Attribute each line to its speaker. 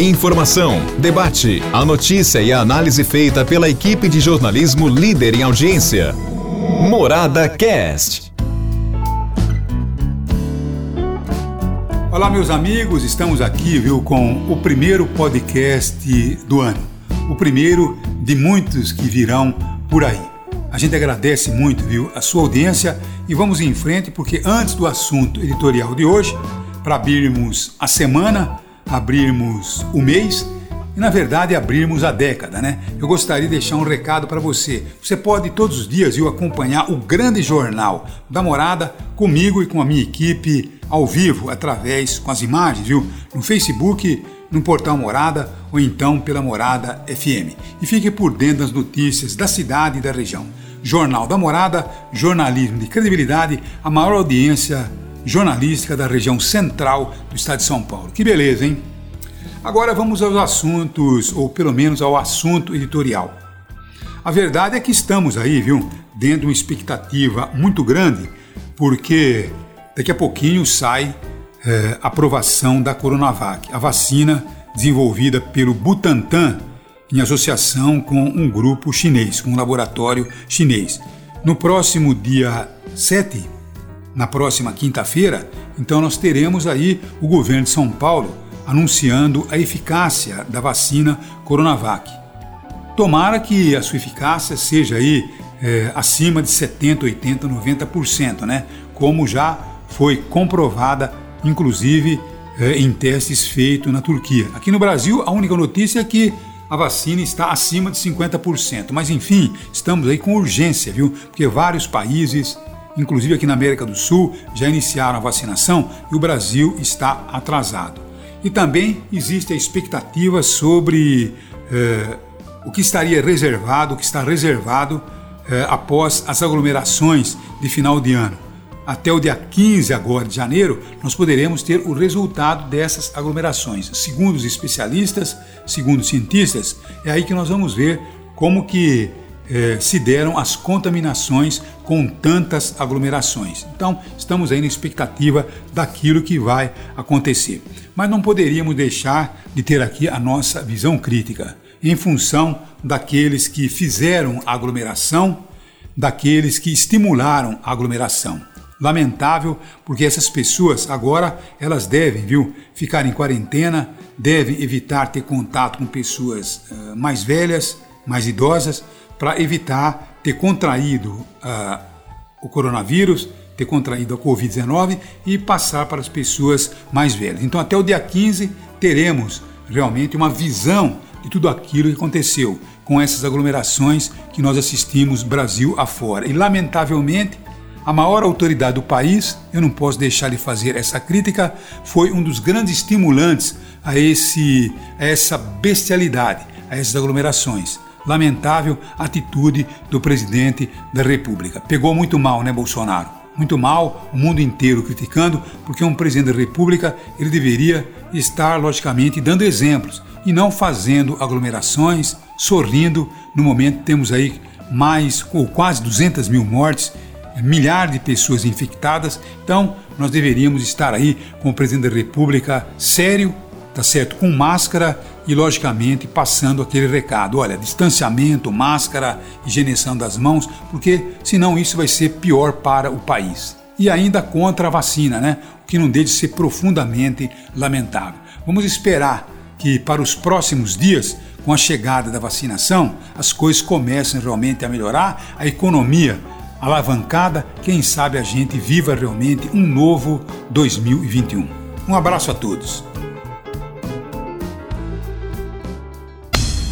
Speaker 1: Informação, debate, a notícia e a análise feita pela equipe de jornalismo líder em audiência. Morada Cast.
Speaker 2: Olá, meus amigos, estamos aqui, viu, com o primeiro podcast do ano. O primeiro de muitos que virão por aí. A gente agradece muito, viu, a sua audiência e vamos em frente porque antes do assunto editorial de hoje, para abrirmos a semana, abrirmos o mês e, na verdade, abrirmos a década, né? Eu gostaria de deixar um recado para você. Você pode todos os dias eu acompanhar o grande jornal da Morada comigo e com a minha equipe ao vivo, através com as imagens, viu? No Facebook, no portal Morada ou então pela Morada FM. E fique por dentro das notícias da cidade e da região. Jornal da Morada, jornalismo de credibilidade, a maior audiência jornalística da região central do estado de São Paulo. Que beleza, hein? Agora vamos aos assuntos, ou pelo menos ao assunto editorial. A verdade é que estamos aí, viu, dentro de uma expectativa muito grande, porque daqui a pouquinho sai é, aprovação da Coronavac, a vacina desenvolvida pelo Butantan em associação com um grupo chinês, com um laboratório chinês. No próximo dia 7 na próxima quinta-feira, então nós teremos aí o governo de São Paulo anunciando a eficácia da vacina Coronavac. Tomara que a sua eficácia seja aí é, acima de 70, 80, 90%, né? Como já foi comprovada, inclusive é, em testes feitos na Turquia. Aqui no Brasil, a única notícia é que a vacina está acima de 50%. Mas enfim, estamos aí com urgência, viu? Porque vários países inclusive aqui na América do Sul, já iniciaram a vacinação e o Brasil está atrasado. E também existe a expectativa sobre eh, o que estaria reservado, o que está reservado eh, após as aglomerações de final de ano. Até o dia 15 agora de janeiro, nós poderemos ter o resultado dessas aglomerações. Segundo os especialistas, segundo os cientistas, é aí que nós vamos ver como que eh, se deram as contaminações com tantas aglomerações. Então, estamos aí na expectativa daquilo que vai acontecer. Mas não poderíamos deixar de ter aqui a nossa visão crítica, em função daqueles que fizeram a aglomeração, daqueles que estimularam a aglomeração. Lamentável, porque essas pessoas agora elas devem, viu, ficar em quarentena, devem evitar ter contato com pessoas uh, mais velhas, mais idosas, para evitar ter contraído uh, o coronavírus, ter contraído a Covid-19 e passar para as pessoas mais velhas. Então, até o dia 15, teremos realmente uma visão de tudo aquilo que aconteceu com essas aglomerações que nós assistimos Brasil afora. E, lamentavelmente, a maior autoridade do país, eu não posso deixar de fazer essa crítica, foi um dos grandes estimulantes a, esse, a essa bestialidade, a essas aglomerações lamentável atitude do presidente da República. Pegou muito mal, né, Bolsonaro? Muito mal, o mundo inteiro criticando, porque um presidente da República ele deveria estar, logicamente, dando exemplos e não fazendo aglomerações, sorrindo. No momento temos aí mais ou quase 200 mil mortes, milhares de pessoas infectadas. Então, nós deveríamos estar aí com o presidente da República sério, tá certo, com máscara e, logicamente, passando aquele recado: olha, distanciamento, máscara, higienização das mãos, porque senão isso vai ser pior para o país. E ainda contra a vacina, né? O que não deixa de ser profundamente lamentável. Vamos esperar que para os próximos dias, com a chegada da vacinação, as coisas comecem realmente a melhorar, a economia alavancada, quem sabe a gente viva realmente um novo 2021. Um abraço a todos.